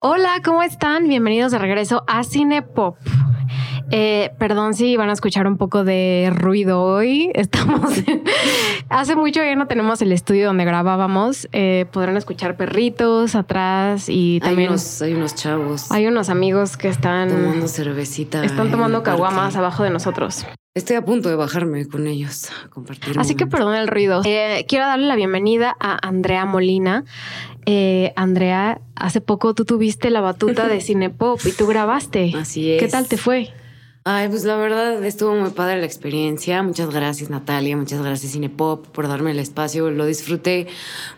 Hola, ¿cómo están? Bienvenidos de regreso a Cinepop. Eh, perdón si van a escuchar un poco de ruido hoy. Estamos. Hace mucho ya no tenemos el estudio donde grabábamos. Eh, podrán escuchar perritos atrás y también. Hay unos, hay unos chavos. Hay unos amigos que están. Tomando cervecita. Están tomando caguamas abajo de nosotros. Estoy a punto de bajarme con ellos a compartir. Así que perdón el ruido. Eh, quiero darle la bienvenida a Andrea Molina. Eh, Andrea, hace poco tú tuviste la batuta de Cinepop y tú grabaste. Así es. ¿Qué tal te fue? Ay, pues la verdad estuvo muy padre la experiencia. Muchas gracias Natalia, muchas gracias Cinepop por darme el espacio. Lo disfruté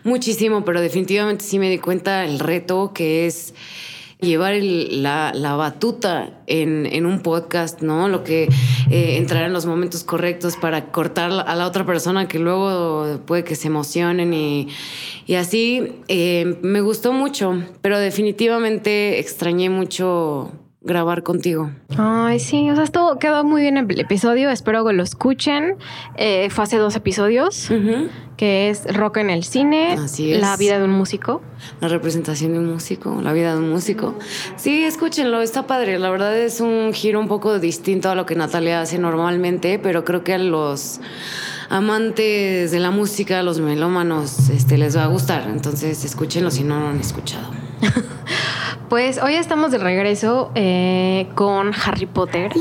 muchísimo, pero definitivamente sí me di cuenta el reto que es llevar la, batuta en, un podcast, ¿no? Lo que eh, entrar en los momentos correctos para cortar a la otra persona que luego puede que se emocionen y, así. Eh, me gustó mucho, pero definitivamente extrañé mucho grabar contigo. Ay, sí, o sea, esto quedó muy bien el episodio, espero que lo escuchen. Eh, fue hace dos episodios, que es Rock en el cine, Así es. La vida de un músico. La representación de un músico, la vida de un músico. Sí, escúchenlo, está padre. La verdad es un giro un poco distinto a lo que Natalia hace normalmente, pero creo que a los amantes de la música, los melómanos, este, les va a gustar. Entonces, escúchenlo si no lo han escuchado. Pues hoy estamos de regreso eh, con Harry Potter.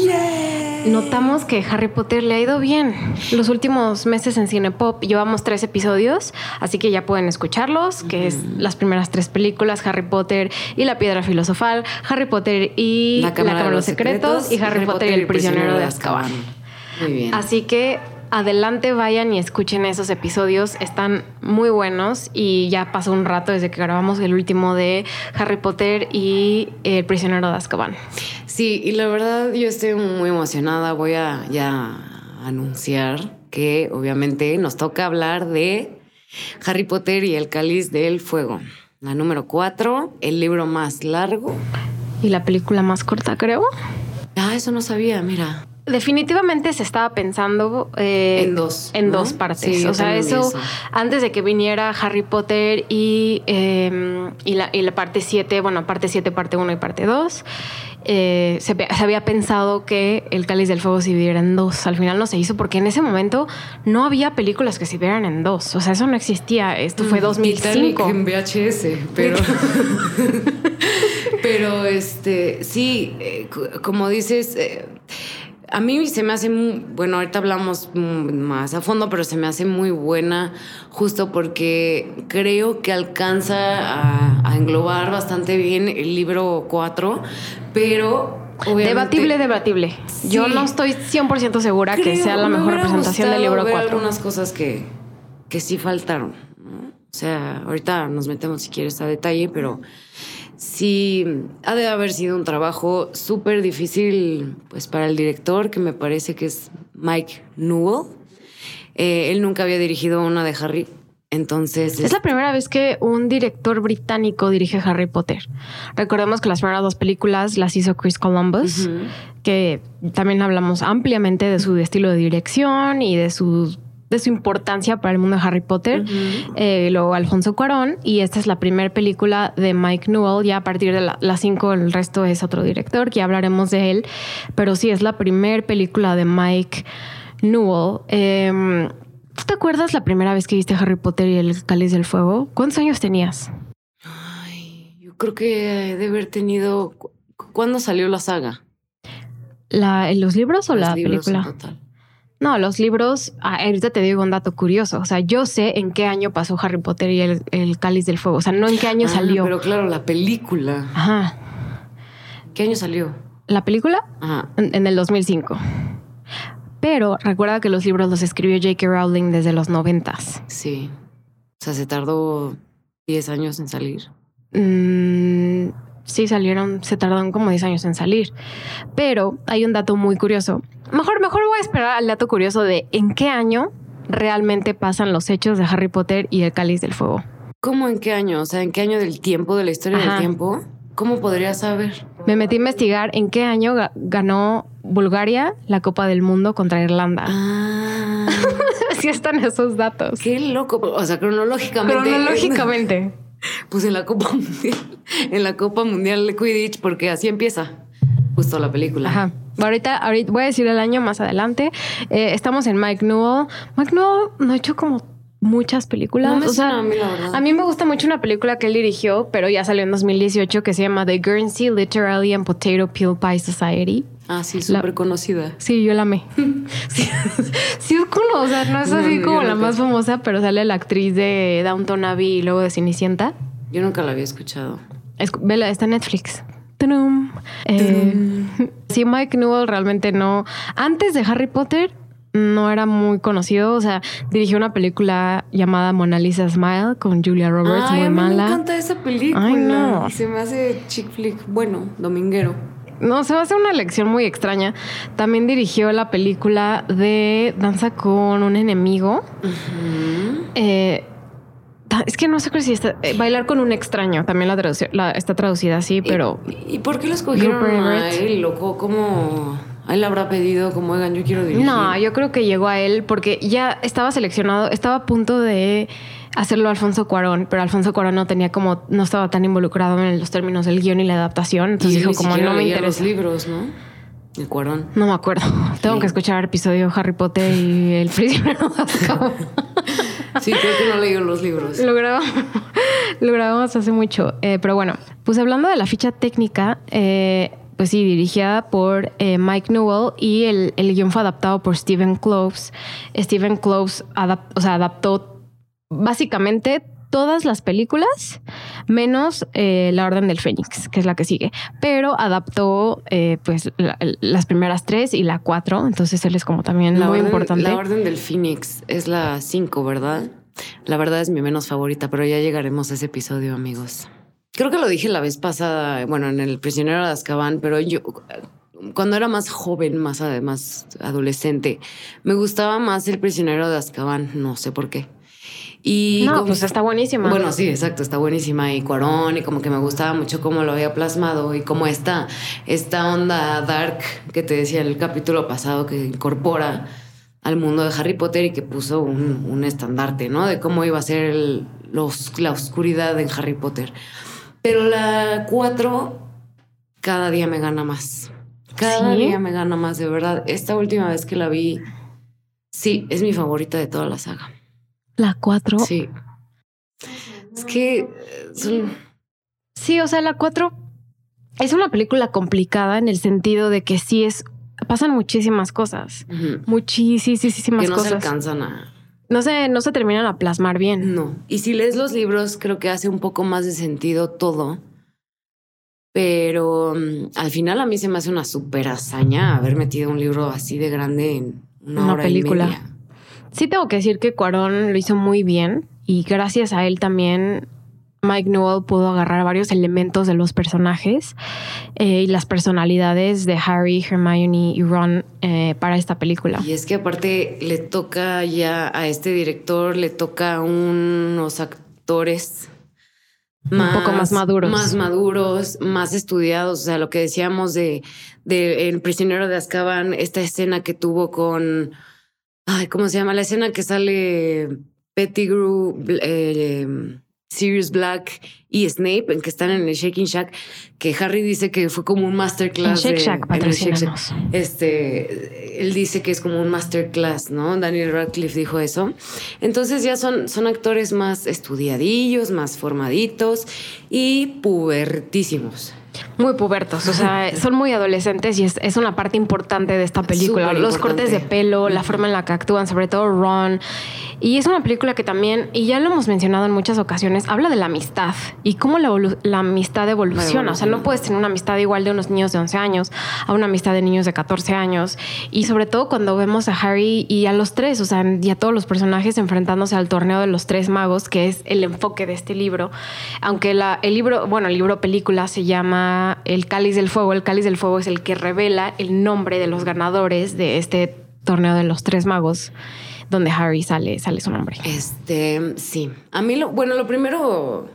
Notamos que Harry Potter le ha ido bien. Los últimos meses en Cinepop llevamos tres episodios, así que ya pueden escucharlos, que es las primeras tres películas, Harry Potter y la Piedra Filosofal, Harry Potter y La Cámara, de los Secretos, y Harry, Potter y el Prisionero de Azkaban. Muy bien. Así que adelante vayan y escuchen esos episodios. Están muy buenos y ya pasó un rato desde que grabamos el último de Harry Potter y El prisionero de Azkaban. Sí, y la verdad yo estoy muy emocionada. Voy a ya anunciar que obviamente nos toca hablar de Harry Potter y el cáliz del fuego. La número cuatro, el libro más largo. Y la película más corta, creo. Ah, eso no sabía, mira. Definitivamente se estaba pensando eh, en dos, en ¿no? dos partes. Sí, o sea, eso, eso. antes de que viniera Harry Potter y, eh, y, la, y la parte 7, bueno, parte 7, parte 1 y parte 2, eh, se, había pensado que el Cáliz del Fuego se dividiera en dos. Al final no se hizo porque en ese momento no había películas que se dividieran en dos. O sea, eso no existía. Esto fue 2005. Mm, Titanic en VHS, pero. pero este, sí, eh, como dices. A mí se me hace, muy- bueno, ahorita hablamos más a fondo, pero se me hace muy buena justo porque creo que alcanza a, a englobar bastante bien el libro 4, pero obviamente... Debatible, debatible. Yo no estoy 100% segura que sea la me mejor representación del libro ver 4. algunas cosas que, que sí faltaron. ¿no? O sea, ahorita nos metemos si quieres a detalle, pero sí ha de haber sido un trabajo súper difícil pues para el director, que me parece que es Mike Newell. Eh, él nunca había dirigido una de Harry. Entonces, Es la primera vez que un director británico dirige Harry Potter. Recordemos que las primeras dos películas las hizo Chris Columbus, que también hablamos ampliamente de su estilo de dirección y de su, de su importancia para el mundo de Harry Potter. Eh, luego Alfonso Cuarón, y esta es la primera película de Mike Newell. Ya a partir de la- las cinco, el resto es otro director, que ya hablaremos de él. Pero sí, es la primera película de Mike Newell. Em, ¿Tú te acuerdas la primera vez que viste Harry Potter y el Cáliz del Fuego? ¿Cuántos años tenías? Ay, yo creo que debe haber tenido. cu- ¿Cuándo salió la saga? ¿La, ¿Los libros o Los la libros en película? total. No, los libros, ah, ahorita te digo un dato curioso. O sea, yo sé en qué año pasó Harry Potter y el, el Cáliz del Fuego. O sea, no en qué año Ah, salió. Pero claro, la película. Ajá. ¿Qué año salió? ¿La película? Ajá. En, en el 2005. Pero recuerda que los libros los escribió J.K. Rowling desde los noventas. Sí. O sea, se tardó 10 años en salir. Mm, sí salieron, se tardaron como 10 años en salir. Pero hay un dato muy curioso. Mejor, mejor voy a esperar al dato curioso de en qué año realmente pasan los hechos de Harry Potter y el Cáliz del Fuego. ¿Cómo en qué año? O sea, ¿en qué año del tiempo, de la historia del tiempo? ¿Cómo podría saber? Me metí a investigar en qué año ganó Bulgaria la Copa del Mundo contra Irlanda. Ah. Así están esos datos. Qué loco. O sea, cronológicamente. Cronológicamente. Pues en la Copa Mundial, en la Copa Mundial de Quidditch, porque así empieza justo la película. Ajá. Ahorita, ahorita voy a decir el año más adelante. Eh, estamos en Mike Newell. Mike Newell no ha hecho como muchas películas. o sea, a mí, a mí me gusta mucho una película que él dirigió, pero ya salió en 2018 que se llama The Guernsey Literally and Potato Peel Pie Society. Ah, sí, súper conocida. Sí, yo la amé. sí, sí, es como, o sea, no es así como la más famosa, pero sale la actriz de Downton Abbey y luego de Cenicienta. Yo nunca la había escuchado. Es, vela, está en Netflix. Eh, sí, Mike Newell realmente no. Antes de Harry Potter, no era muy conocido. O sea, dirigió una película llamada Mona Lisa Smile con Julia Roberts, muy mala. Me encanta esa película. Ay, no. Se me hace chick flick, bueno, dominguero. No, se va a hacer una elección muy extraña. También dirigió la película de Danza con un enemigo. eh, es que no sé si está. Eh, bailar con un extraño. También la, está traducida así, pero. ¿Y, por qué lo escogieron a él, loco? ¿Cómo.? A él habrá pedido como, oigan, yo quiero dirigir. No, yo creo que llegó a él porque ya estaba seleccionado, estaba a punto de hacerlo Alfonso Cuarón, pero Alfonso Cuarón no tenía como, no estaba tan involucrado en los términos del guion y la adaptación. Entonces dijo, como no me interesa. los libros, ¿no? El Cuarón. No me acuerdo. Tengo que escuchar el episodio Harry Potter y El prisionero Sí, creo que no leí los libros. Lo grabamos, lo grabamos hace mucho. Eh, pero bueno, pues hablando de la ficha técnica, eh, pues sí, dirigida por eh, Mike Newell y el, el, guion fue adaptado por Stephen Cloves. Stephen Cloves o sea, adaptó básicamente todas las películas, menos eh, La Orden del Fénix, que es la que sigue. Pero adaptó eh, pues las primeras tres y la cuatro. Entonces él es como también muy importante. La Orden del Fénix es la cinco, ¿verdad? La verdad es mi menos favorita, pero ya llegaremos a ese episodio, amigos. Creo que lo dije la vez pasada, bueno, en El prisionero de Azkaban, pero yo cuando era más joven, más además adolescente, me gustaba más El prisionero de Azkaban, no sé por qué. Y no, pues está buenísima. Bueno, sí, exacto, está buenísima. Y Cuarón, y como que me gustaba mucho cómo lo había plasmado y cómo está esta onda dark que te decía en el capítulo pasado que incorpora al mundo de Harry Potter y que puso un, estandarte, ¿no? De cómo iba a ser los, la oscuridad en Harry Potter. Pero la 4 cada día me gana más. Cada día me gana más, de verdad. Esta última vez que la vi, sí, es mi favorita de toda la saga. La 4. Sí. Es que Sí, o sea, la 4 es una película complicada en el sentido de que sí es. Pasan muchísimas cosas. Muchísimas que no se alcanzan a. No se, no se terminan a plasmar bien. No. Y si lees los libros, creo que hace un poco más de sentido todo. Pero mm, al final a mí se me hace una super hazaña haber metido un libro así de grande en una, película. Sí tengo que decir que Cuarón lo hizo muy bien y gracias a él también Mike Newell pudo agarrar varios elementos de los personajes eh, y las personalidades de Harry, Hermione y Ron eh, para esta película. Y es que aparte le toca ya a este director, le toca unos actores más, un poco más maduros. Más maduros, más estudiados. O sea, lo que decíamos de, de El prisionero de Azkaban, esta escena que tuvo con Ay, ¿cómo se llama? La escena que sale Pettigrew, eh, Sirius Black y Snape, en que están en el Shaking Shack, que Harry dice que fue como un masterclass. Shake Shack, Este, él dice que es como un masterclass, ¿no? Daniel Radcliffe dijo eso. Entonces ya son, son actores más estudiadillos, más formaditos y pubertísimos muy pubertos, o sea, son muy adolescentes y es, una parte importante de esta película. Los cortes de pelo, la forma en la que actúan, sobre todo Ron. Y es una película que también, y ya lo hemos mencionado en muchas ocasiones, habla de la amistad y cómo la, la amistad evoluciona. O sea, no puedes tener una amistad igual de unos niños de 11 años a una amistad de niños de 14 años. Y sobre todo cuando vemos a Harry y a los tres, o sea, y a todos los personajes enfrentándose al torneo de los tres magos, que es el enfoque de este libro. Aunque la, el libro, bueno, el libro película se llama El Cáliz del Fuego. El Cáliz del Fuego es el que revela el nombre de los ganadores de este torneo de los tres magos donde Harry sale, sale su nombre. Este, sí. A mí, lo, bueno, lo primero,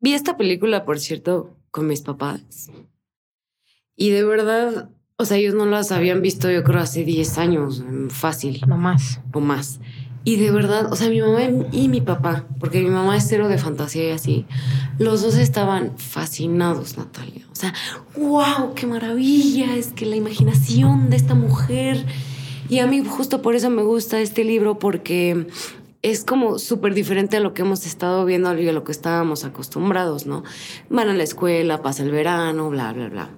vi esta película, por cierto, con mis papás. Y de verdad, o sea, ellos no las habían visto, yo creo, hace 10 años, fácil. No más. O más. Y de verdad, o sea, mi mamá y mi papá, porque mi mamá es cero de fantasía y así, los dos estaban fascinados, Natalia. O sea, wow, qué maravilla, es que la imaginación de esta mujer y a mí justo por eso me gusta este libro porque es como súper diferente a lo que hemos estado viendo y a lo que estábamos acostumbrados, ¿no? Van a la escuela, pasa el verano, bla, bla, bla.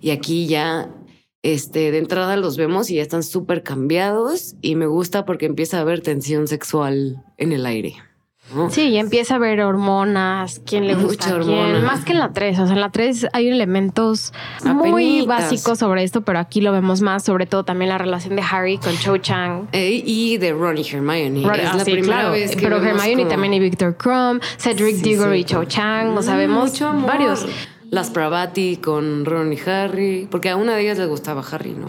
Y aquí ya, este, de entrada los vemos y ya están súper cambiados y me gusta porque empieza a haber tensión sexual en el aire. Sí, y empieza a ver hormonas, quién le gusta quién, más que en la 3, o sea, en la 3 hay elementos muy básicos sobre esto, pero aquí lo vemos más, sobre todo también la relación de Harry con Cho Chang. Eh, y de Ron y Hermione. es la ah, primera vez que Pero Hermione también y Victor Crumb, Cedric Diggory y Cho Chang, o sabemos varios. Las Pravati con Ron y Harry, porque a una de ellas le gustaba Harry, ¿no?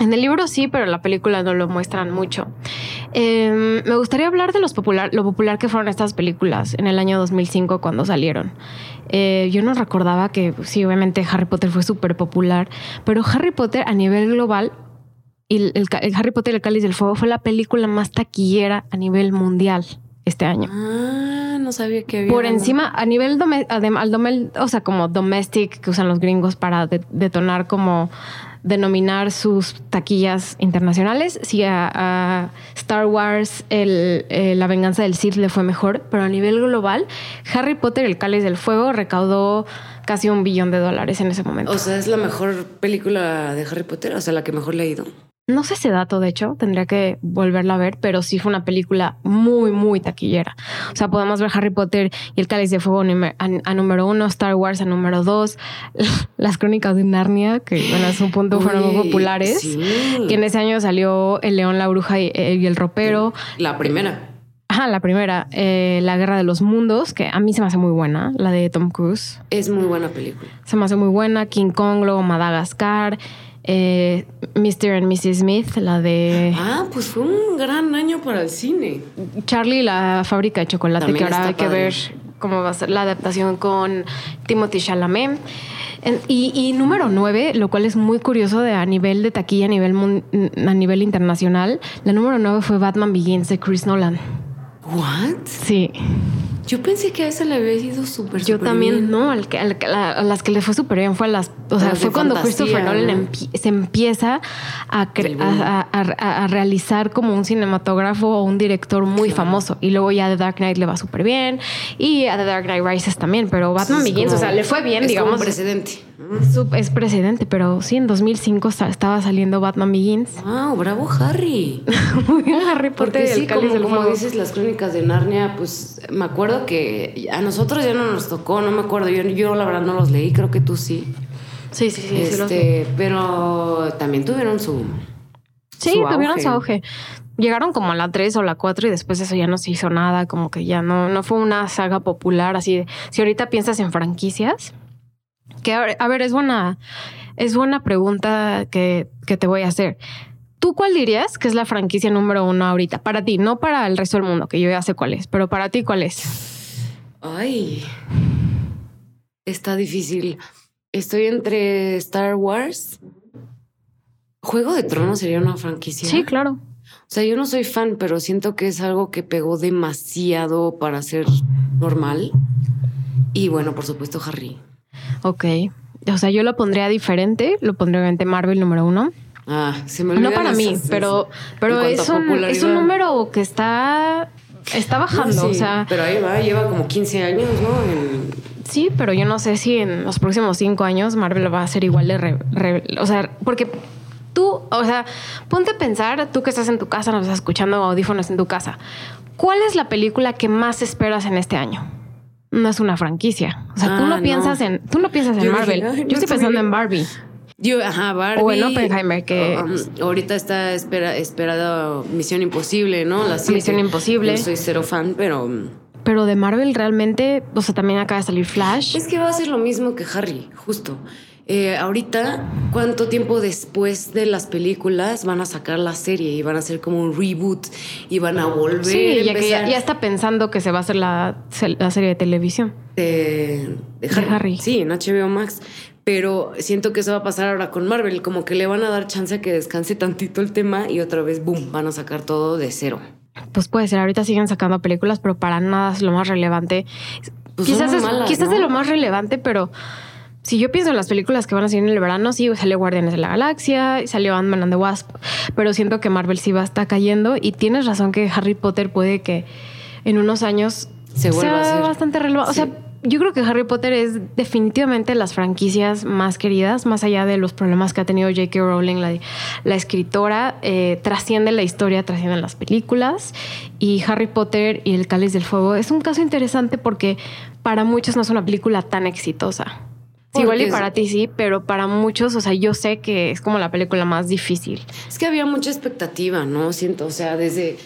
En el libro sí, pero en la película no lo muestran mucho. Em, me gustaría hablar de lo popular que fueron estas películas en el año 2005 cuando salieron. Eh, yo no recordaba que, sí, obviamente Harry Potter fue súper popular, pero Harry Potter a nivel global y el, Harry Potter y el Cáliz del Fuego fue la película más taquillera a nivel mundial este año. Ah, no sabía que había. Por encima, a nivel, al o sea, como domestic que usan los gringos para detonar como denominar sus taquillas internacionales. Si a, Star Wars el, eh, La venganza del Sith le fue mejor, pero a nivel global, Harry Potter, el cáliz del fuego, recaudó casi un billón de dólares en ese momento. O sea, es la mejor película de Harry Potter, o sea, la que mejor le ha ido. No sé ese dato, de hecho, tendría que volverla a ver, pero sí fue una película muy, muy taquillera. O sea, podemos ver Harry Potter y el Cáliz de Fuego a, número uno, Star Wars a número dos, las Crónicas de Narnia, que bueno, es un punto fueron muy populares. Que en ese año salió El León, la Bruja y, el Ropero. La primera. Ajá, la primera, eh, La Guerra de los Mundos, que a mí se me hace muy buena, la de Tom Cruise. Es muy buena película. Se me hace muy buena. King Kong, luego Madagascar eh, Mr. and Mrs. Smith, la de... Ah, pues fue un gran año para el cine. Charlie, la fábrica de chocolate, que ahora hay que ver cómo va a ser la adaptación con Timothy Chalamet. Y, número nueve, lo cual es muy curioso de a nivel de taquilla, a nivel, a nivel internacional, la número nueve fue Batman Begins de Chris Nolan. ¿What? Sí. Yo pensé que a esa le había ido súper Yo también no, al que, a las que le fue súper bien fue a las. O sea, fue cuando Christopher Nolan se empieza a, a, realizar como un cinematógrafo o un director muy famoso. Y luego ya The Dark Knight le va súper bien. Y a The Dark Knight Rises también. Pero Batman Begins, o sea, le fue bien, digamos. Precedente. Es precedente, pero sí, en 2005 estaba saliendo Batman Begins. ¡Wow! ¡Bravo, Harry! Muy bien, Harry Potter. Porque sí, como, como dices, las crónicas de Narnia, pues me acuerdo que a nosotros ya no nos tocó, no me acuerdo. Yo, yo la verdad no los leí, creo que tú sí. Sí, sí, sí. Este, pero también tuvieron su. Sí, tuvieron su auge. Llegaron como a la 3 o la 4 y después eso ya no se hizo nada, como que ya no, no fue una saga popular así. si ahorita piensas en franquicias, que a ver, es buena, es buena pregunta que, que te voy a hacer. ¿Tú cuál dirías que es la franquicia número uno ahorita? Para ti, no para el resto del mundo, que yo ya sé cuál es, pero para ti, ¿cuál es? Ay, está difícil. Estoy entre Star Wars. Juego de Tronos sería una franquicia. Sí, claro. O sea, yo no soy fan, pero siento que es algo que pegó demasiado para ser normal. Y bueno, por supuesto, Harry. Ok. O sea, yo lo pondría diferente. Lo pondría obviamente Marvel número uno. Ah, se me No para mí, pero, pero es, un, es un número que está, está bajando. o sea, pero ahí va, lleva como 15 años, ¿no? Sí, pero yo no sé si en los próximos cinco años Marvel va a ser igual de... o sea, porque tú, o sea, ponte a pensar, tú que estás en tu casa, nos estás escuchando audífonos en tu casa, ¿cuál es la película que más esperas en este año? No es una franquicia. O sea, tú Ah, no no. piensas en, tú no piensas en Yo Marvel. "Ay, no Yo estoy pensando sabía". en Barbie. Yo, ajá, Barbie. O en Oppenheimer, que- Um, ahorita está espera, esperada Misión Imposible, ¿no? La. Misión Imposible. Yo soy cero fan, pero um, Pero de Marvel realmente, o sea, también acaba de salir Flash. es que va a ser lo mismo que Harry, justo. Eh, ahorita, ¿cuánto tiempo después de las películas van a sacar la serie y van a hacer como un reboot y van a volver Sí, a ya que ya, está pensando que se va a hacer la, la serie de televisión. de, de Harry. Harry. Sí, en HBO Max. Pero siento que eso va a pasar ahora con Marvel, como que le van a dar chance a que descanse tantito el tema y otra vez, boom, van a sacar todo de cero. Pues puede ser, ahorita siguen sacando películas, pero para nada es lo más relevante. Pues quizás es, malas, quizás ¿no? es lo más relevante, pero si yo pienso en las películas que van a salir en el verano, sí, salió Guardianes de la Galaxia, y salió Ant-Man and the Wasp, pero siento que Marvel sí va a estar cayendo y tienes razón que Harry Potter puede que en unos años Se vuelva a sea hacer. bastante relevante. Sí. O sea, yo creo que Harry Potter es definitivamente las franquicias más queridas, más allá de los problemas que ha tenido J.K. Rowling, la, la escritora, eh, trasciende la historia, trascienden las películas. Y Harry Potter y el Cáliz del Fuego es un caso interesante porque para muchos no es una película tan exitosa. Sí, igual y para ti sí, pero para muchos, o sea, yo sé que es como la película más difícil. Es que había mucha expectativa, ¿no? Siento, o sea, desde,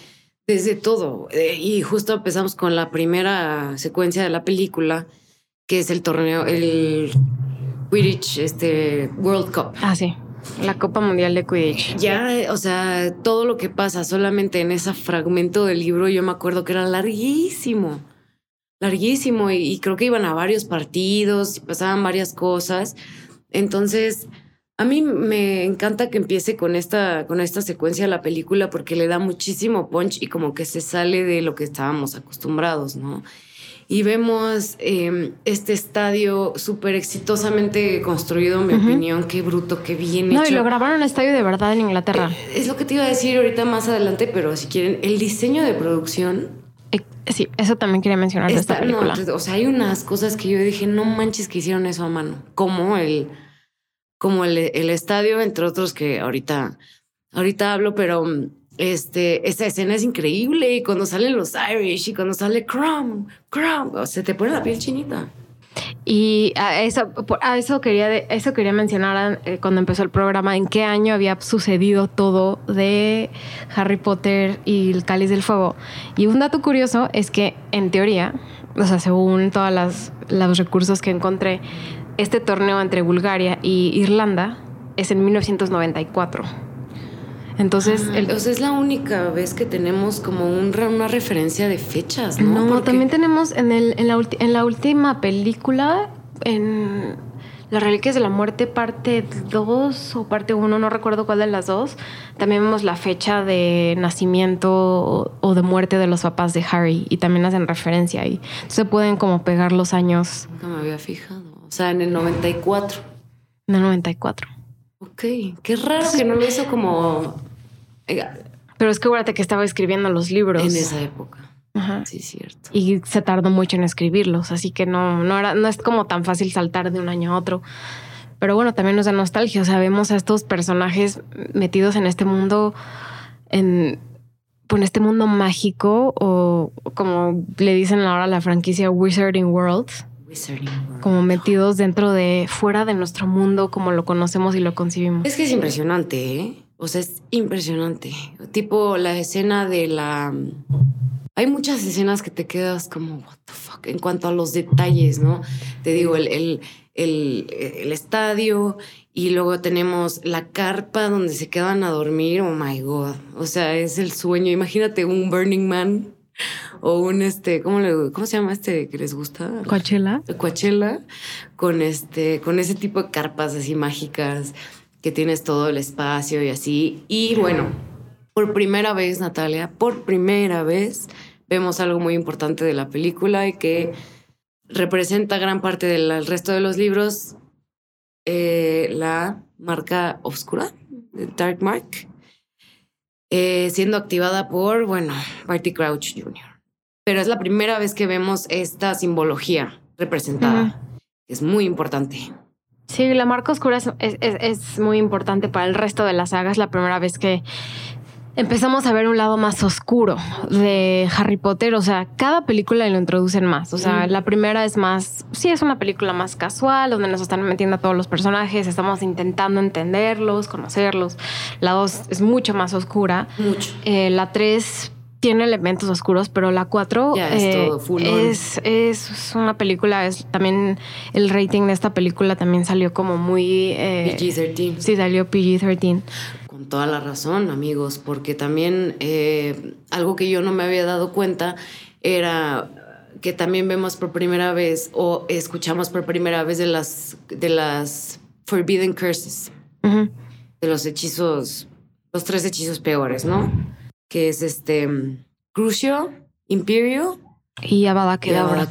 desde todo. Eh, y justo empezamos con la primera secuencia de la película, que es el torneo, el Quidditch, este World Cup. Ah, sí. La Copa Mundial de Quidditch. Ya, o sea, todo lo que pasa solamente en ese fragmento del libro, yo me acuerdo que era larguísimo, larguísimo, y, y creo que iban a varios partidos y pasaban varias cosas. Entonces, a mí me encanta que empiece con esta, con esta secuencia de la película porque le da muchísimo punch y como que se sale de lo que estábamos acostumbrados, ¿no? Y vemos eh, este estadio súper exitosamente construido, en mi opinión. Qué bruto, qué bien No, hecho. y lo grabaron en estadio de verdad en Inglaterra. Es lo que te iba a decir ahorita más adelante, pero si quieren, el diseño de producción Eh, sí, eso también quería mencionar de esta no, película. o sea, hay unas cosas que yo dije, no manches que hicieron eso a mano, como el, como el, el estadio, entre otros que ahorita, ahorita hablo, pero este, esa escena es increíble y cuando salen los Irish y cuando sale Crumb, Crumb, o sea, te pone la piel chinita. Y a eso, a eso quería, eso quería mencionar eh, cuando empezó el programa, en qué año había sucedido todo de Harry Potter y el Cáliz del Fuego. Y un dato curioso es que, en teoría, o sea, según todos los recursos que encontré, este torneo entre Bulgaria y Irlanda es en 1994. Entonces, el, o sea, es la única vez que tenemos como un re- una referencia de fechas, ¿no? No, Porque- también tenemos en, el, en, la ulti- en la última película, en Las Reliquias de la Muerte, parte 2 o parte 1, no recuerdo cuál de las dos. También vemos la fecha de nacimiento o, o de muerte de los papás de Harry y también hacen referencia ahí. Se pueden como pegar los años Nunca me había fijado. O sea, en el 94. del 94. Ok, qué raro que no lo hizo como eh, Pero es que acuérdate que estaba escribiendo los libros. en esa época. Ajá. Sí, cierto. y se tardó mucho en escribirlos, así que no, no, era, no es como tan fácil saltar de un año a otro. Pero bueno, también nos da nostalgia, o sea, vemos a estos personajes metidos en este mundo, en, en este mundo mágico, o como le dicen ahora a la franquicia Wizarding World, Wizarding World. Como metidos dentro de, fuera de nuestro mundo, como lo conocemos y lo concibimos. Es que es impresionante, ¿eh? O sea, es impresionante. Tipo la escena de la... Hay muchas escenas que te quedas como, what the fuck, en cuanto a los detalles, ¿no? Te digo, el, el, el, el estadio y luego tenemos la carpa donde se quedan a dormir, oh my god. O sea, es el sueño. Imagínate un Burning Man o un este, ¿cómo, le, ¿cómo se llama este que les gusta? Coachella. Coachella con este con ese tipo de carpas así mágicas que tienes todo el espacio y así y bueno por primera vez Natalia por primera vez vemos algo muy importante de la película y que representa gran parte del resto de los libros eh, la marca oscura Dark Mark eh, siendo activada por bueno Barty Crouch Jr. pero es la primera vez que vemos esta simbología representada. Es muy importante. Sí, la marca oscura es, es- es- es muy importante para el resto de las sagas. La primera vez que empezamos a ver un lado más oscuro de Harry Potter. O sea, cada película lo introducen más. O sea, la primera es más, sí, es una película más casual, donde nos están metiendo a todos los personajes, estamos intentando entenderlos, conocerlos. La dos es mucho más oscura. Mucho. Eh, la tres tiene elementos oscuros, pero la 4 es, eh, es, es, una película, es también el rating de esta película también salió como muy... Eh, PG-13. Sí, salió PG-13. Toda la razón, amigos, porque también eh, algo que yo no me había dado cuenta era que también vemos por primera vez o escuchamos por primera vez de las, de las Forbidden Curses, de los hechizos, los tres hechizos peores, ¿no? que es este Crucio, Imperio y Abada Kedavra.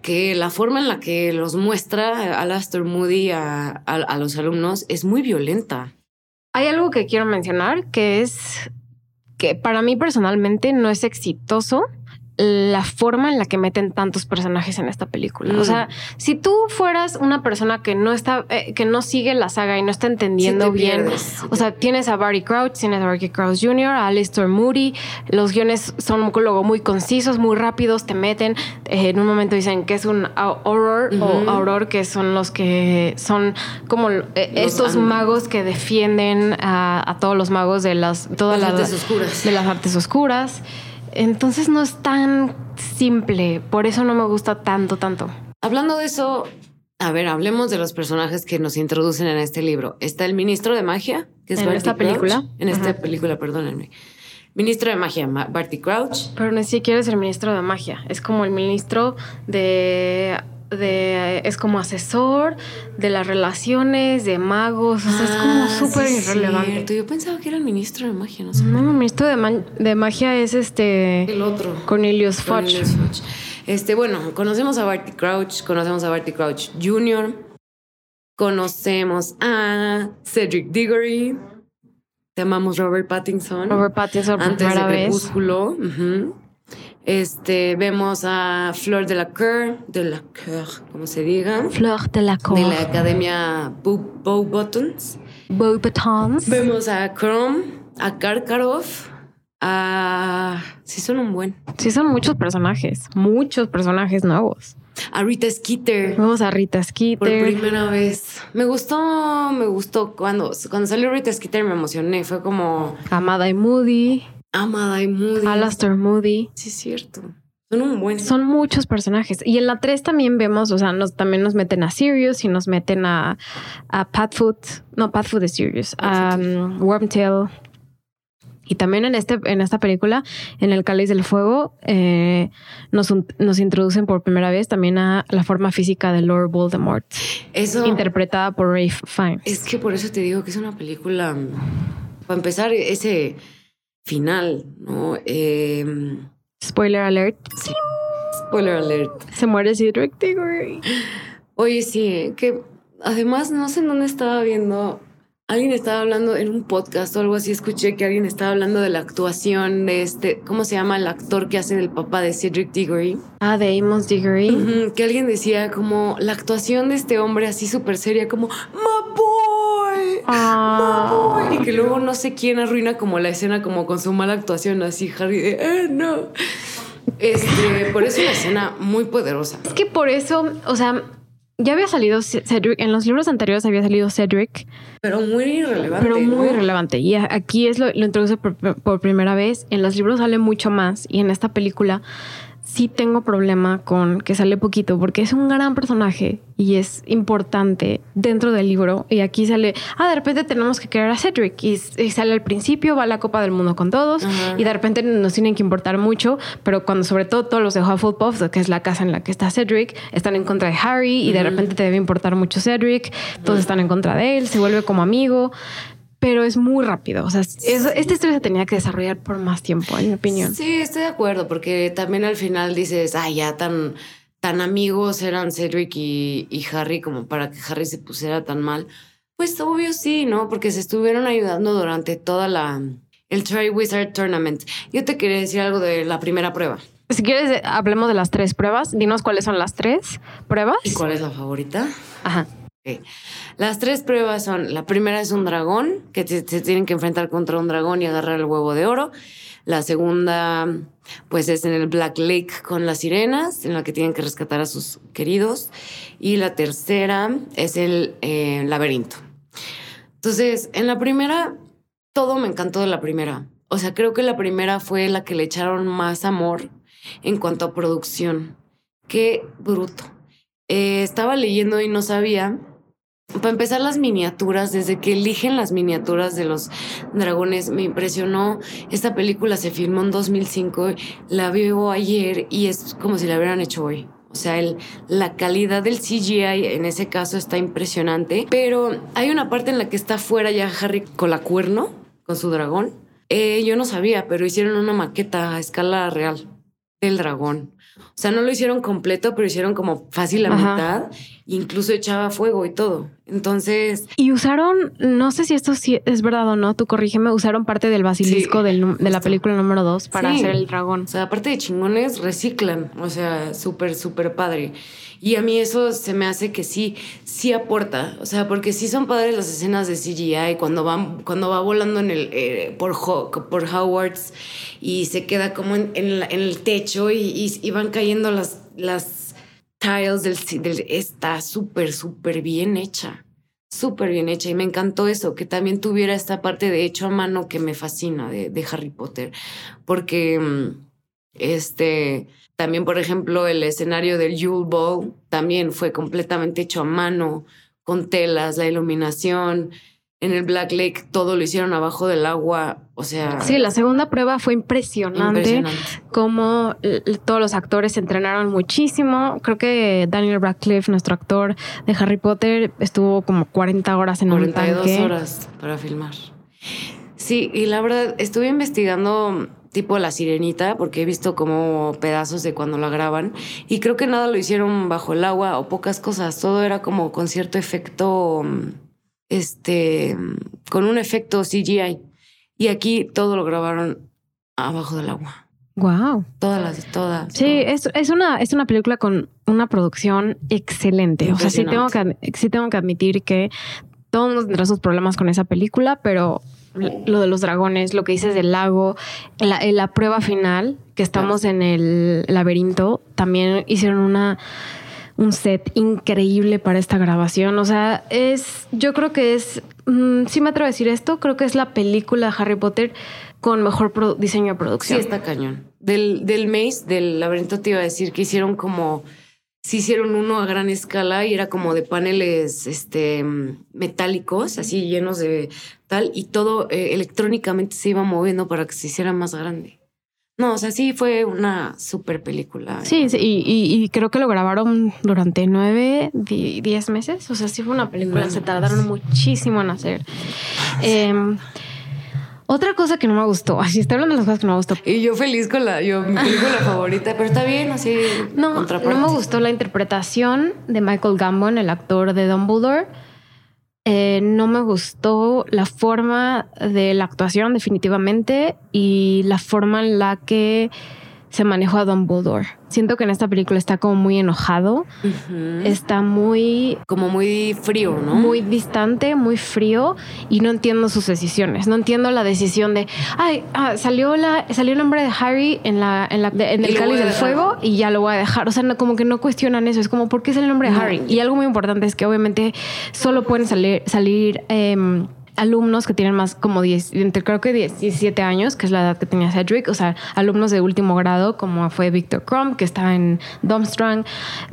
Que la forma en la que los muestra Alastair Moody a, a los alumnos es muy violenta. Hay algo que quiero mencionar que es que para mí personalmente no es exitoso la forma en la que meten tantos personajes en esta película. O sea, si tú fueras una persona que no está, eh, que no sigue la saga y no está entendiendo bien, o sea, tienes a Barry Crouch, tienes a Barry Crouch Jr., a Alistair Moody, los guiones son luego muy concisos, muy rápidos, te meten. Eh, en un momento dicen que es un horror o auror, que son los que son como eh, estos magos que defienden a, todos los magos de las todas las artes oscuras. De las artes oscuras. Entonces no es tan simple, por eso no me gusta tanto, tanto. Hablando de eso, a ver, hablemos de los personajes que nos introducen en este libro. Está el ministro de magia, que es en esta película. En esta película, perdónenme. Ministro de magia, Barty Crouch. Pero no siquiera es el ministro de magia, es como el ministro de de es como asesor de las relaciones de magos, o sea, es como ah, súper irrelevante. Yo pensaba que era el ministro de magia, no sé. No, el ministro de, de, magia es este el otro, Cornelius Fudge. Este, bueno, conocemos a Barty Crouch, conocemos a Barty Crouch Jr., conocemos a Cedric Diggory, te amamos Robert Pattinson. Robert Pattinson por antes primera de Crepúsculo. Este, vemos a Flor de la Coeur, de la Coeur, como se diga. Flor de la Coeur. De la Academia Bow, Buttons. Bow Buttons. Vemos a Chrome, a Karkarov, a... Sí son un buen. Sí son muchos personajes, muchos personajes nuevos. A Rita Skeeter. Vamos a Rita Skeeter. Por primera vez. Me gustó, me gustó. Cuando, cuando salió Rita Skeeter me emocioné. Fue como... Amada y Moody. Amada y Moody. Alastair Moody. Sí, es cierto. Son un buen. Son muchos personajes. Y en la 3 también vemos, o sea, nos, también nos meten a Sirius y nos meten a, a Patfoot. No, Patfoot es Sirius. A um, Wormtail. Y también en, este, en esta película, en El Cáliz del Fuego, eh, nos, nos, introducen por primera vez también a la forma física de Lord Voldemort. Eso. Interpretada por Rafe Fiennes. Es que por eso te digo que es una película. Para empezar, ese final, ¿no? Em, Spoiler alert. Spoiler alert. Se muere Cedric Diggory. Oye, sí, que además no sé en dónde estaba viendo. Alguien estaba hablando en un podcast o algo así. Escuché que alguien estaba hablando de la actuación de este. ¿Cómo se llama el actor que hace el papá de Cedric Diggory? Ah, de Amos Diggory. que alguien decía como la actuación de este hombre así súper seria, como ¡My Ah. Y que luego no sé quién arruina como la escena como con su mala actuación así, Harry de eh, no. Este, por eso es una escena muy poderosa. Es que por eso, o sea, ya había salido Cedric, en los libros anteriores había salido Cedric. Pero muy irrelevante. Pero muy irrelevante. Y aquí es lo, lo introduce por, por, primera vez. En los libros sale mucho más. Y en esta película sí tengo problema con que sale poquito porque es un gran personaje y es importante dentro del libro. Y aquí sale, ah, de repente tenemos que crear a Cedric y, sale al principio, va a la Copa del Mundo con todos y de repente nos tienen que importar mucho, pero cuando sobre todo todos los de Hufflepuff, que es la casa en la que está Cedric, están en contra de Harry y de repente te debe importar mucho Cedric, todos están en contra de él, se vuelve como amigo pero es muy rápido. O sea, esta historia se tenía que desarrollar por más tiempo, en mi opinión. Sí, estoy de acuerdo, porque también al final dices, ah, ya tan, tan amigos eran Cedric y, Harry como para que Harry se pusiera tan mal. Pues obvio sí, ¿no? Porque se estuvieron ayudando durante toda la el Try Wizard Tournament. Yo te quería decir algo de la primera prueba. Si quieres, hablemos de las tres pruebas. Dinos cuáles son las tres pruebas. ¿Y cuál es la favorita? Ajá. Las tres pruebas son, la primera es un dragón, que se tienen que enfrentar contra un dragón y agarrar el huevo de oro. La segunda, pues es en el Black Lake con las sirenas, en la que tienen que rescatar a sus queridos. Y la tercera es el eh, laberinto. Entonces, en la primera, todo me encantó de la primera. O sea, creo que la primera fue la que le echaron más amor en cuanto a producción. Qué bruto. Eh, estaba leyendo y no sabía para empezar, las miniaturas, desde que eligen las miniaturas de los dragones, me impresionó. Esta película se filmó en 2005, la veo ayer y es como si la hubieran hecho hoy. O sea, el, la calidad del CGI en ese caso está impresionante. Pero hay una parte en la que está fuera ya Harry con la cuerno, con su dragón. Eh, yo no sabía, pero hicieron una maqueta a escala real del dragón. O sea, no lo hicieron completo, pero hicieron como fácil la mitad. Incluso echaba fuego y todo. Entonces. Y usaron, no sé si esto es verdad o no, tú corrígeme, usaron parte del basilisco de la película número dos para hacer el dragón. O sea, aparte de chingones, reciclan. O sea, súper, súper padre. Y a mí eso se me hace que sí, sí aporta. O sea, porque sí son padres las escenas de CGI cuando van, cuando va volando en el, eh, por, por Howards y se queda como en, el techo y, van cayendo las, tiles del, del está súper, súper bien hecha. Súper bien hecha. Y me encantó eso, que también tuviera esta parte de hecho a mano que me fascina de, de Harry Potter. Porque mm, este también, por ejemplo, el escenario del Yule Ball también fue completamente hecho a mano, con telas, la iluminación. En el Black Lake todo lo hicieron abajo del agua, o sea... Sí, la segunda prueba fue impresionante, impresionante. como todos los actores se entrenaron muchísimo. Creo que Daniel Radcliffe, nuestro actor de Harry Potter, estuvo como 40 horas en 42 un tanque. horas para filmar. Sí, y la verdad, estuve investigando tipo La Sirenita, porque he visto como pedazos de cuando la graban, y creo que nada lo hicieron bajo el agua o pocas cosas, todo era como con cierto efecto, este, con un efecto CGI. Y aquí todo lo grabaron abajo del agua. Wow. Todas las, todas. Sí, Es, es, una, es una película con una producción excelente. O sea, sí tengo que, sí tengo que admitir que todos tendrá sus problemas con esa película, pero lo de los dragones, lo que dices del lago, la, la prueba final, que estamos en el laberinto, también hicieron una un set increíble para esta grabación. O sea, es, yo creo que es, mm, sí me atrevo a decir esto, creo que es la película de Harry Potter con mejor diseño de producción. Sí, está cañón. Del, del Maze, del laberinto, te iba a decir que hicieron como sí hicieron uno a gran escala y era como de paneles este, metálicos, así llenos de tal, y todo eh, electrónicamente se iba moviendo para que se hiciera más grande. No, o sea, sí fue una super película. Sí, sí y, creo que lo grabaron durante nueve, diez meses. O sea, sí fue una película. se tardaron muchísimo en hacer. Eh, otra cosa que no me gustó, así estoy hablando de las cosas que no me gustó. Y yo feliz con la, yo, mi película favorita, pero está bien, así. No, no me gustó la interpretación de Michael Gambon, el actor de Dumbledore. Eh, no me gustó la forma de la actuación, definitivamente, y la forma en la que se manejó a Dumbledore. Siento que en esta película está como muy enojado, está muy... Como muy frío, ¿no? Muy distante, muy frío y no entiendo sus decisiones. No entiendo la decisión de, ay, ah, salió, la, salió el nombre de Harry en, la, en, la, en el cáliz del fuego y ya lo voy a dejar. O sea, como que no cuestionan eso. Es como, ¿por qué es el nombre de Harry? Y algo muy importante es que obviamente solo pueden salir... salir em, alumnos que tienen más como 10, entre creo que 17 años, que es la edad que tenía Cedric, o sea, alumnos de último grado, como fue Victor Crumb, que está en Domstrang,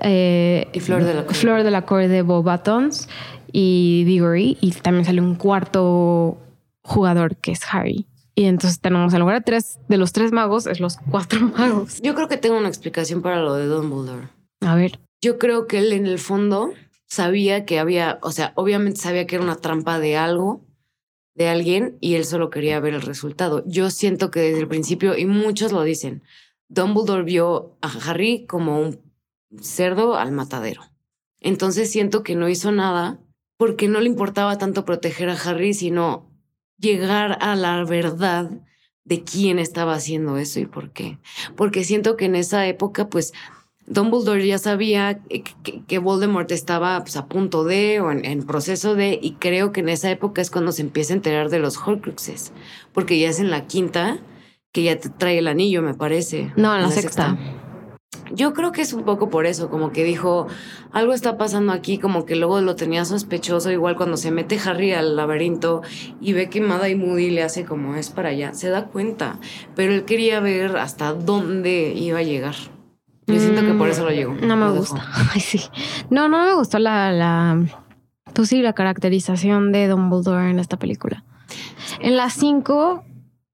eh, y Flor de la Corte. Flor de la Corte de Bob Buttons y Diggory, y también sale un cuarto jugador que es Harry. Y entonces tenemos en lugar de tres de los tres magos, es los cuatro magos. Yo creo que tengo una explicación para lo de Dumbledore. A ver. Yo creo que él en el fondo sabía que había, o sea, obviamente sabía que era una trampa de algo, de alguien y él solo quería ver el resultado. Yo siento que desde el principio, y muchos lo dicen, Dumbledore vio a Harry como un cerdo al matadero. Entonces siento que no hizo nada porque no le importaba tanto proteger a Harry, sino llegar a la verdad de quién estaba haciendo eso y por qué. Porque siento que en esa época, pues, Dumbledore ya sabía que, Voldemort estaba pues, a punto de o en, proceso de, y creo que en esa época es cuando se empieza a enterar de los Horcruxes, porque ya es en la quinta que ya te trae el anillo, me parece. No, en la, sexta. Yo creo que es un poco por eso, como que dijo, algo está pasando aquí, como que luego lo tenía sospechoso, igual cuando se mete Harry al laberinto y ve que Mada y Moody le hace como es para allá, se da cuenta, pero él quería ver hasta dónde iba a llegar. Yo siento que por eso lo llegó. No me gusta. Ay, sí. No, no me gustó la, la, pues sí, la caracterización de Dumbledore en esta película. En las cinco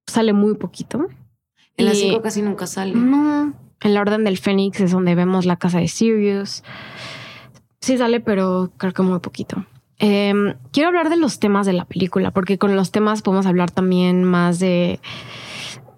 sale muy poquito. En las cinco casi nunca sale. No. En la Orden del Fénix es donde vemos la casa de Sirius. Sí sale, pero creo que muy poquito. Em, quiero hablar de los temas de la película, porque con los temas podemos hablar también más de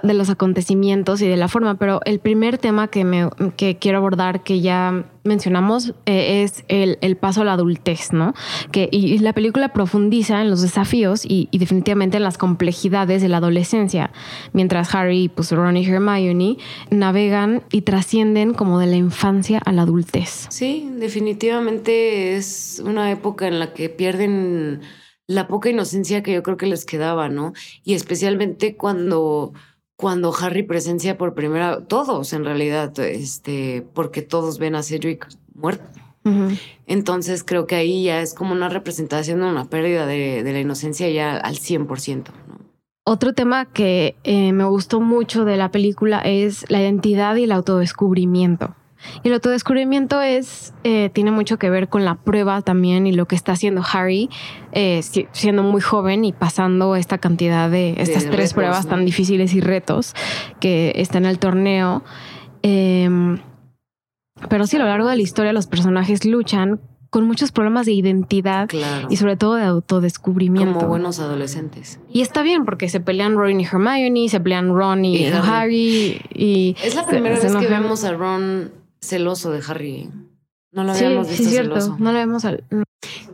de los acontecimientos y de la forma, pero el primer tema que, me, que quiero abordar, que ya mencionamos, eh, es el, el, paso a la adultez, ¿no? Que, y, la película profundiza en los desafíos y, definitivamente en las complejidades de la adolescencia, mientras Harry, pues Ron y Hermione navegan y trascienden como de la infancia a la adultez. Sí, definitivamente es una época en la que pierden la poca inocencia que yo creo que les quedaba, ¿no? Y especialmente cuando cuando Harry presencia por primera, todos en realidad, este, porque todos ven a Cedric muerto. Entonces creo que ahí ya es como una representación de una pérdida de, la inocencia ya al 100%. Otro tema que eh, me gustó mucho de la película es la identidad y el autodescubrimiento. Y el autodescubrimiento es, eh, tiene mucho que ver con la prueba también y lo que está haciendo Harry, eh, siendo muy joven y pasando esta cantidad de estas tres pruebas tan difíciles y retos que está en el torneo. Em, pero sí, a lo largo de la historia los personajes luchan con muchos problemas de identidad y sobre todo de autodescubrimiento. Como buenos adolescentes. Y está bien porque se pelean Ron y Hermione, se pelean Ron y, Harry. y es la primera vez que vemos a Ron celoso de Harry. No lo habíamos visto sí, cierto. celoso. No lo habíamos al...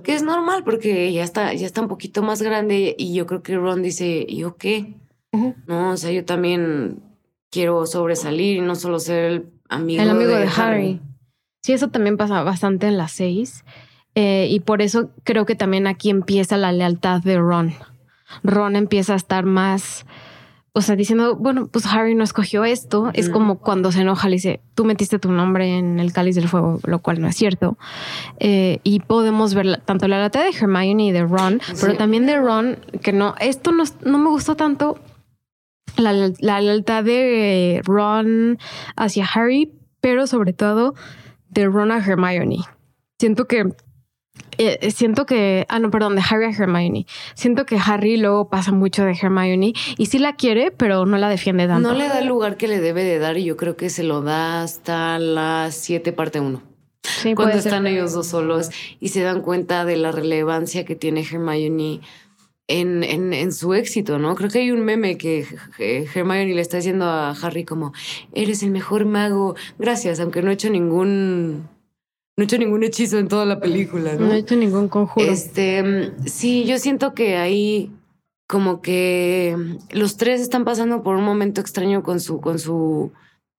Que es normal porque ya está, ya está un poquito más grande y yo creo que Ron dice, ¿y yo qué? No, o sea, yo también quiero sobresalir y no solo ser el amigo, el amigo de, Harry. Sí, eso también pasa bastante en las seis. Eh, y por eso creo que también aquí empieza la lealtad de Ron. Ron empieza a estar más o sea, diciendo, bueno, pues Harry no escogió esto. Es como cuando se enoja, le dice, tú metiste tu nombre en el cáliz del fuego, lo cual no es cierto. Eh, y podemos ver tanto la lealtad de Hermione y de Ron, pero también de Ron, que no, esto no, no me gustó tanto. La, la lealtad de Ron hacia Harry, pero sobre todo de Ron a Hermione. Siento que eh, eh, siento que, ah, no, perdón, de Harry a Hermione. Siento que Harry luego pasa mucho de Hermione y sí la quiere, pero no la defiende tanto. No le da el lugar que le debe de dar y yo creo que se lo da hasta la 7 parte 1. Sí, cuando están ellos dos solos y se dan cuenta de la relevancia que tiene Hermione en, en, en, su éxito, ¿no? Creo que hay un meme que Hermione le está diciendo a Harry como, eres el mejor mago, gracias, aunque no he hecho ningún no he hecho ningún hechizo en toda la película, ¿no? No he hecho ningún conjuro. Este, sí, yo siento que ahí como que los tres están pasando por un momento extraño con su, con su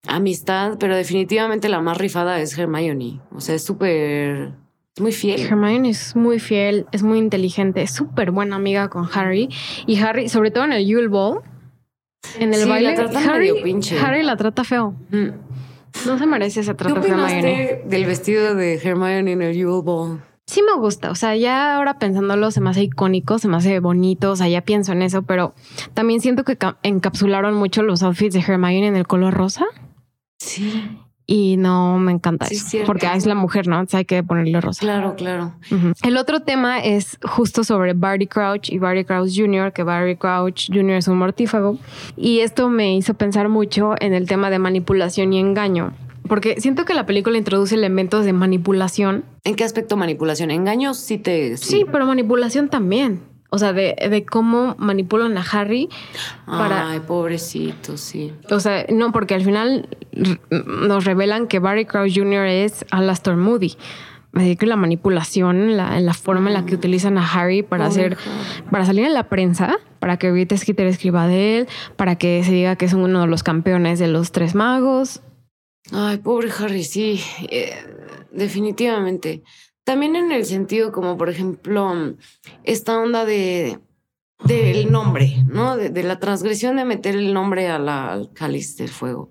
amistad, pero definitivamente la más rifada es Hermione. O sea, es súper, es muy fiel. Hermione es muy fiel, es muy inteligente, es súper buena amiga con Harry. Y Harry, sobre todo en el Yule Ball, en el baile, Harry, Harry la trata feo. Mm. No se merece ese trato ¿Qué Hermione. del vestido de Hermione en el Yule Ball? Sí me gusta, o sea, ya ahora pensándolo se me hace icónico, se me hace bonito, o sea, ya pienso en eso, pero también siento que encapsularon mucho los outfits de Hermione en el color rosa. Sí. Y no me encanta eso, porque es la mujer, ¿no? hay que ponerle rosa. Claro, claro. El otro tema es justo sobre Barty Crouch y Barty Crouch Jr., que Barty Crouch Jr. es un mortífago. Y esto me hizo pensar mucho en el tema de manipulación y engaño. Porque siento que la película introduce elementos de manipulación. ¿En qué aspecto manipulación? ¿Engaños? Sí, te. sí pero manipulación también. O sea, de, de, cómo manipulan a Harry para. Ay, pobrecito, sí. O sea, no, porque al final nos revelan que Barry Crouch Jr. es Alastor Moody. Así que la manipulación, la, la forma en la que utilizan a Harry para hacer, para salir en la prensa, para que Rita Skeeter escriba de él, para que se diga que es uno de los campeones de los tres magos. Ay, pobre Harry, sí, eh, definitivamente. También en el sentido como, por ejemplo, esta onda de del nombre, ¿no? De, la transgresión de meter el nombre al cáliz del fuego.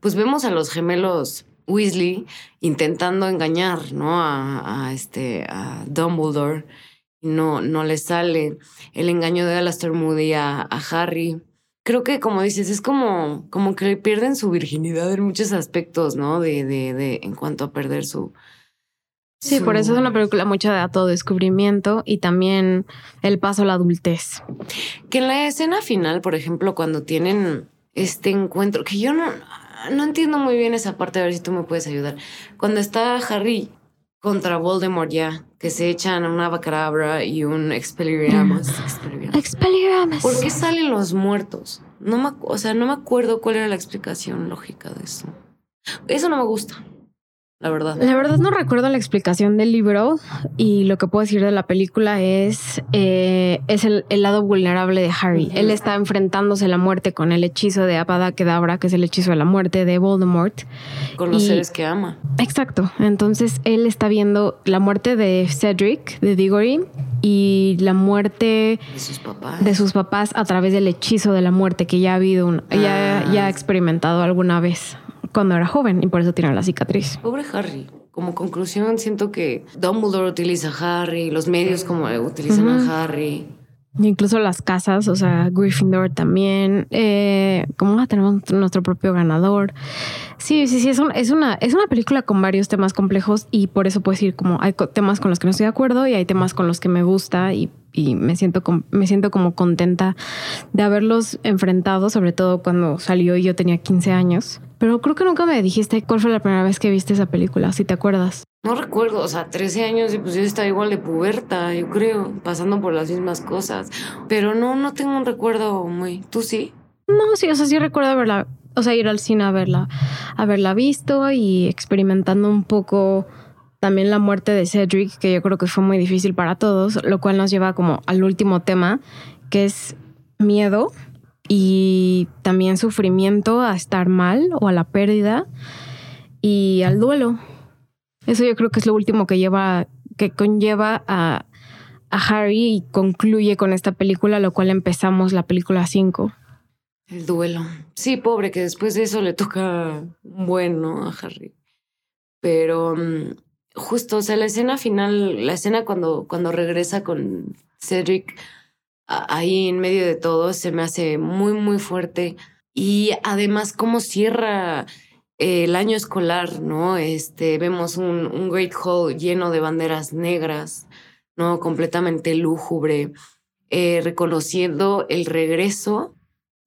Pues vemos a los gemelos Weasley intentando engañar, ¿no? A, este, a Dumbledore. No, no le sale. El engaño de Alastair Moody a, a Harry creo que como dices, es como, como que pierden su virginidad en muchos aspectos, ¿no? De, de, de, en cuanto a perder su. Sí, por eso es una película mucho de autodescubrimiento y también el paso a la adultez. Que en la escena final, por ejemplo, cuando tienen este encuentro, que yo no, no entiendo muy bien esa parte, a ver si tú me puedes ayudar. Cuando está Harry contra Voldemort ya, que se echan una bacabra y un Expelliarmus. Expelliarmus. ¿Por qué salen los muertos? No me, o sea, no me acuerdo cuál era la explicación lógica de eso. Eso no me gusta la verdad. La verdad no recuerdo la explicación del libro y lo que puedo decir de la película es, eh, es el, lado vulnerable de Harry. Él está enfrentándose a la muerte con el hechizo de Avada Kedavra, que es el hechizo de la muerte de Voldemort. Con los seres que ama. Exacto. Entonces él está viendo la muerte de Cedric, de Diggory, y la muerte de sus papás, de sus papás a través del hechizo de la muerte que ya ha habido, ya, ya ha ah. experimentado alguna vez cuando era joven y por eso tiene la cicatriz. Pobre Harry. Como conclusión, siento que Dumbledore utiliza a Harry, los medios como utilizan a Harry. Incluso las casas, o sea, Gryffindor también. Eh, como tenemos nuestro propio ganador. Sí, sí, sí, es, es, una, es una película con varios temas complejos y por eso puedo decir como hay temas con los que no estoy de acuerdo y hay temas con los que me gusta y, y me, siento me siento como contenta de haberlos enfrentado, sobre todo cuando salió y yo tenía 15 años. Pero creo que nunca me dijiste cuál fue la primera vez que viste esa película, si te acuerdas. No recuerdo, o sea, 13 años y pues yo estaba igual de puberta, yo creo, pasando por las mismas cosas. Pero no, no tengo un recuerdo muy... ¿Tú sí? No, sí, o sea, sí recuerdo haberla, o sea, ir al cine a verla, haberla visto y experimentando un poco también la muerte de Cedric, que yo creo que fue muy difícil para todos, lo cual nos lleva como al último tema, que es miedo y también sufrimiento a estar mal o a la pérdida y al duelo. Eso yo creo que es lo último que lleva, que conlleva a, a Harry y concluye con esta película, lo cual empezamos la película 5. El duelo. Sí, pobre, que después de eso le toca bueno a Harry. Pero mm, justo, o sea, la escena final, la escena cuando, cuando regresa con Cedric ahí en medio de todo se me hace muy, muy fuerte. Y además, cómo cierra el año escolar, ¿no? Este, vemos un, un Great Hall lleno de banderas negras, ¿no? Completamente lúgubre, eh, reconociendo el regreso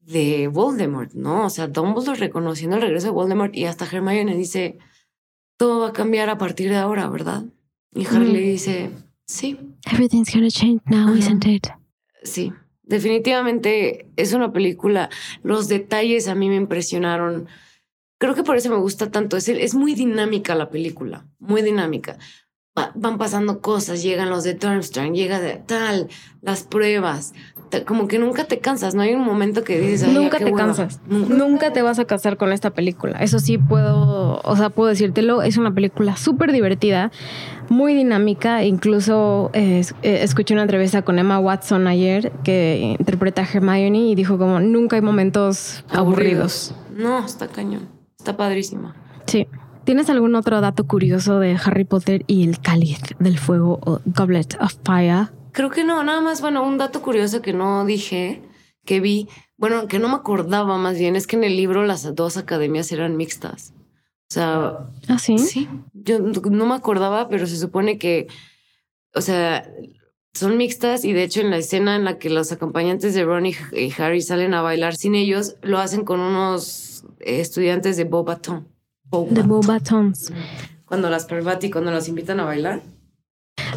de Voldemort, ¿no? O sea, Dumbledore reconociendo el regreso de Voldemort y hasta Hermione dice, todo va a cambiar a partir de ahora, ¿verdad? Y Harry le dice, sí. Everything's gonna change now, isn't it? Sí, definitivamente es una película. Los detalles a mí me impresionaron. Creo que por eso me gusta tanto. Es, es muy dinámica la película, muy dinámica. Van pasando cosas, llegan los de Durmstrang, llega de tal, las pruebas. como que nunca te cansas, no hay un momento que dices, nunca te cansas, nunca. te vas a casar con esta película. Eso sí puedo, o sea, puedo decírtelo, es una película súper divertida muy dinámica. Incluso eh, eh, escuché una entrevista con Emma Watson ayer que interpreta a Hermione y dijo como nunca hay momentos aburridos. No, está cañón. Está padrísima. Sí. ¿Tienes algún otro dato curioso de Harry Potter y el cáliz del fuego o Goblet of Fire? Creo que no, nada más, bueno, un dato curioso que no dije, que vi, bueno, que no me acordaba más bien, es que en el libro las dos academias eran mixtas. O sea, ¿Ah, sí? Sí, yo no me acordaba, pero se supone que, o sea, son mixtas y de hecho en la escena en la que los acompañantes de Ron y, Harry salen a bailar sin ellos, lo hacen con unos estudiantes de Bobaton. De Bobatons. Cuando las Parvati, cuando los invitan a bailar.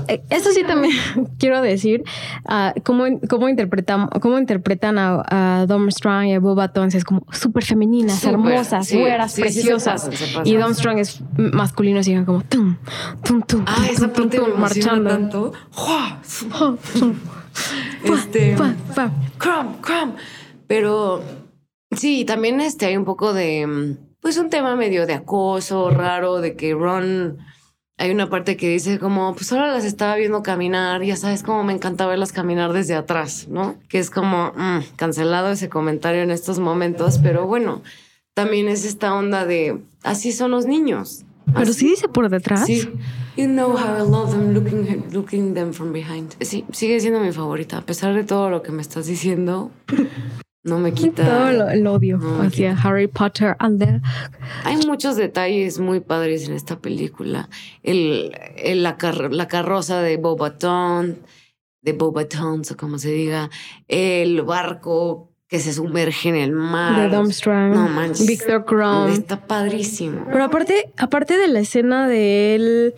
Eh, eso sí también quiero decir, uh, cómo, cómo, interpretan, cómo interpretan a, Dom Strong y a Boba Tones como súper femeninas, hermosas, buenas, preciosas. y Dom Strong es masculino, así como tum, tum, tum, ah, esa tum, tum, marchando. Tanto. este, Crumb, crumb. Pero sí, también este, hay un poco de pues un tema medio de acoso raro, de que Ron hay una parte que dice como, pues ahora las estaba viendo caminar, ya sabes cómo me encanta verlas caminar desde atrás, ¿no? Que es como, mm, cancelado ese comentario en estos momentos, pero bueno, también es esta onda de, así son los niños. Pero sí dice por detrás. Sí. You know how I love them looking, looking them from behind. Sí, sigue siendo mi favorita, a pesar de todo lo que me estás diciendo. No me quita. Todo el odio hacia Harry Potter and the... Hay muchos detalles muy padres en esta película. El, la, la, carroza de Bobaton, de Bobaton, o como se diga, el barco que se sumerge en el mar. De Domstrang. No manches. Victor Crumb. Está padrísimo. Pero aparte, aparte de la escena de él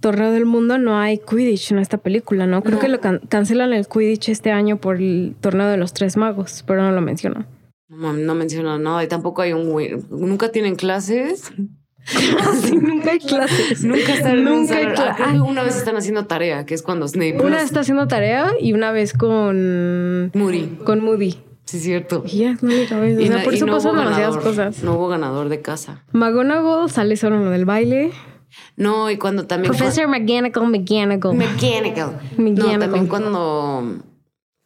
torneo del mundo no hay Quidditch en esta película, ¿no? Creo que lo cancelan el Quidditch este año por el torneo de los tres magos, pero no lo mencionan. No, no mencionan nada y tampoco hay un... Nunca tienen clases. nunca hay clases. Nunca están nunca hay clases. una vez están haciendo tarea, que es cuando Snape. Una vez está haciendo tarea y una vez con Moody. Con Moody. Sí, es cierto. Ya, no me cabeza. O sea, por eso pasan demasiadas cosas. No hubo ganador de casa. McGonagall sale solo en lo del baile. No, y cuando también. Professor McGonagall, McGonagall. McGonagall. No, también cuando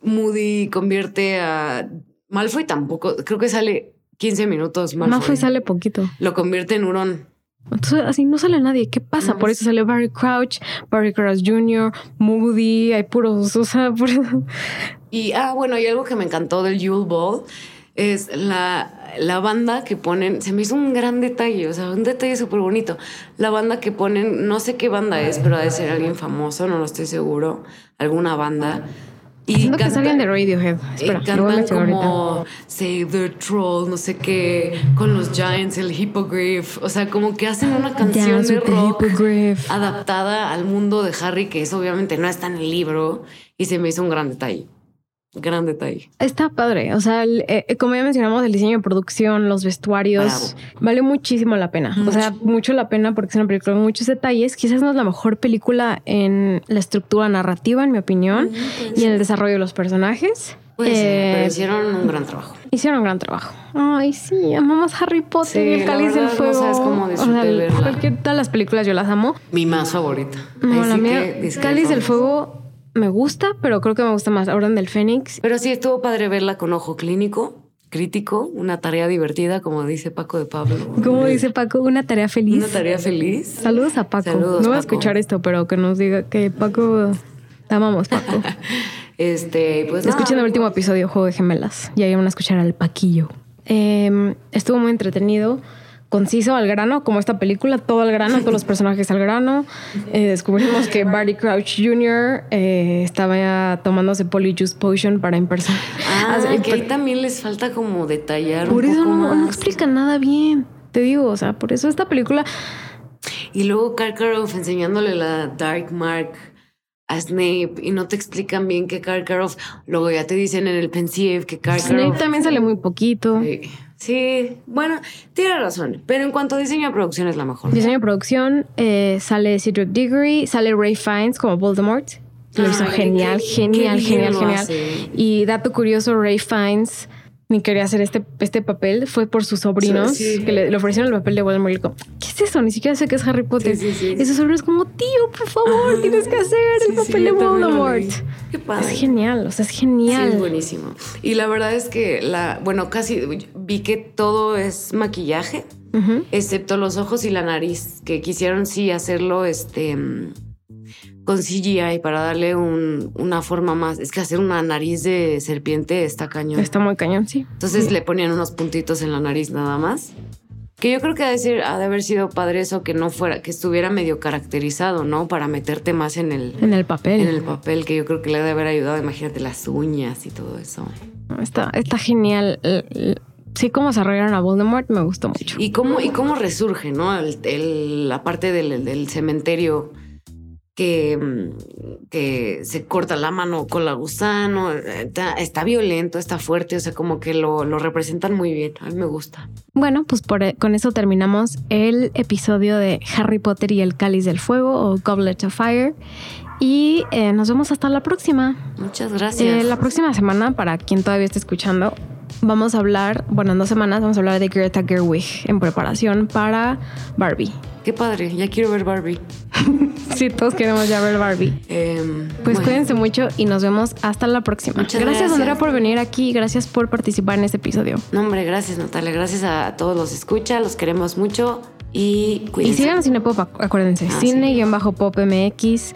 Moody convierte a. Malfoy tampoco. Creo que sale 15 minutos. Malfoy, Malfoy sale poquito. Lo convierte en hurón. Entonces, así no sale nadie. ¿Qué pasa? por eso sale Barry Crouch, Barry Crouch Jr., Moody, hay puros, o sea, Y, ah, bueno, y algo que me encantó del Yule Ball es la, la banda que ponen, se me hizo un gran detalle, o sea, un detalle súper bonito. La banda que ponen, no sé qué banda es, pero ha de ser alguien famoso, no lo estoy seguro, alguna banda. Y que salgan de Radiohead. Espera, y cantan como Save the Troll, no sé qué, con los Giants, el Hippogriff. O sea, como que hacen una canción de rock adaptada al mundo de Harry, que eso obviamente no está en el libro. Y se me hizo un gran detalle. Gran detalle. Está padre. O sea, eh, eh, como ya mencionamos, el diseño de producción, los vestuarios, vale muchísimo la pena. O sea, mucho la pena porque es una película con muchos detalles. Quizás no es la mejor película en la estructura narrativa, en mi opinión, y en el desarrollo de los personajes. Pues pero hicieron un gran trabajo. Hicieron un gran trabajo. Ay, sí, amamos Harry Potter y el Cáliz del Fuego. No sabes cómo disfruté Cualquier, todas las películas yo las amo. Mi más favorita. No, la mía, Cáliz del Fuego me gusta, pero creo que me gusta más Orden del Fénix. Pero sí estuvo padre verla con ojo clínico, crítico, una tarea divertida, como dice Paco de Pablo. Como dice Paco, una tarea feliz. Una tarea feliz. Saludos a Paco. no voy a escuchar esto, pero que nos diga que Paco, te amamos, Paco. este, pues Escuchen el último episodio, Juego de Gemelas, y ahí van a escuchar al Paquillo. Em, estuvo muy entretenido conciso al grano, como esta película, todo al grano, todos los personajes al grano. Eh, descubrimos que Barty Crouch Jr. Eh, estaba tomándose Polyjuice Potion para impersonar. Ah, que ahí también les falta como detallar. Por un eso poco no, no explica nada bien. Te digo, o sea, por eso esta película. Y luego Karkaroff enseñándole la Dark Mark a Snape y no te explican bien que Karkaroff, luego ya te dicen en el pensive que Karkaroff... Snape también sale muy poquito. Sí. Sí, bueno, tiene razón. Pero en cuanto a diseño de producción es la mejor. Diseño de producción, eh, sale Cedric Diggory, sale Ray Fiennes como Voldemort. Lo hizo genial, genial, genial, genial. Y dato curioso, Ray Fiennes ni quería hacer este, este papel fue por sus sobrinos que le, ofrecieron el papel de Voldemort y le dijo, ¿qué es eso? Ni siquiera sé qué es Harry Potter. y sus sobrinos como, tío, por favor, tienes que hacer el papel de Voldemort. Qué padre. Es genial, o sea, es genial. es buenísimo. Y la verdad es que la, bueno, casi vi que todo es maquillaje, excepto los ojos y la nariz, que quisieron sí hacerlo, este con CGI para darle una forma más. Es que hacer una nariz de serpiente está cañón. Está muy cañón, sí. Entonces le ponían unos puntitos en la nariz nada más. Que yo creo que ha de, ser, ha de haber sido padre eso que no fuera, que estuviera medio caracterizado, ¿no? Para meterte más en el... En el papel. En el papel, que yo creo que le ha de haber ayudado. Imagínate las uñas y todo eso. Está, está genial. Sí, cómo se arreglaron a Voldemort me gustó mucho. Y cómo, y cómo resurge, ¿no? la parte del, del cementerio que, mm, que se corta la mano con la gusano, está, violento, está fuerte, o sea, como que lo, lo, representan muy bien, a mí me gusta. Bueno, pues por, e, con eso terminamos el episodio de Harry Potter y el Cáliz del Fuego o Goblet of Fire. Y eh, nos vemos hasta la próxima. Muchas gracias. Eh, la próxima semana, para quien todavía esté escuchando, vamos a hablar, bueno, en dos semanas vamos a hablar de Greta Gerwig en preparación para Barbie. Qué padre, ya quiero ver Barbie. sí, todos queremos ya ver Barbie. Em, Pues bueno, cuídense mucho y nos vemos hasta la próxima. Muchas gracias, gracias. Andrea, por venir aquí. Gracias por participar en este episodio. No, hombre, gracias Natalia, gracias a todos los escucha, los queremos mucho y Y cuídense. sigan a Cinepop, acu- acuérdense. Ah, sí. Cine-pop MX,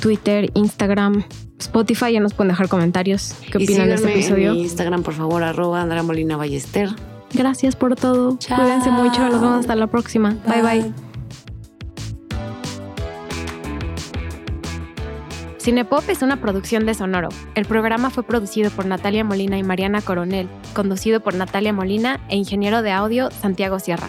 Twitter, Instagram, Spotify. Ya nos pueden dejar comentarios. ¿Qué Y opinan de este episodio? En mi Instagram, por favor, arroba Andrea Molina Ballester. Gracias por todo. Chao. Cuídense mucho. Nos vemos hasta la próxima. bye. bye. Cinepop es una producción de Sonoro. El programa fue producido por Natalia Molina y Mariana Coronel, conducido por Natalia Molina e ingeniero de audio Santiago Sierra.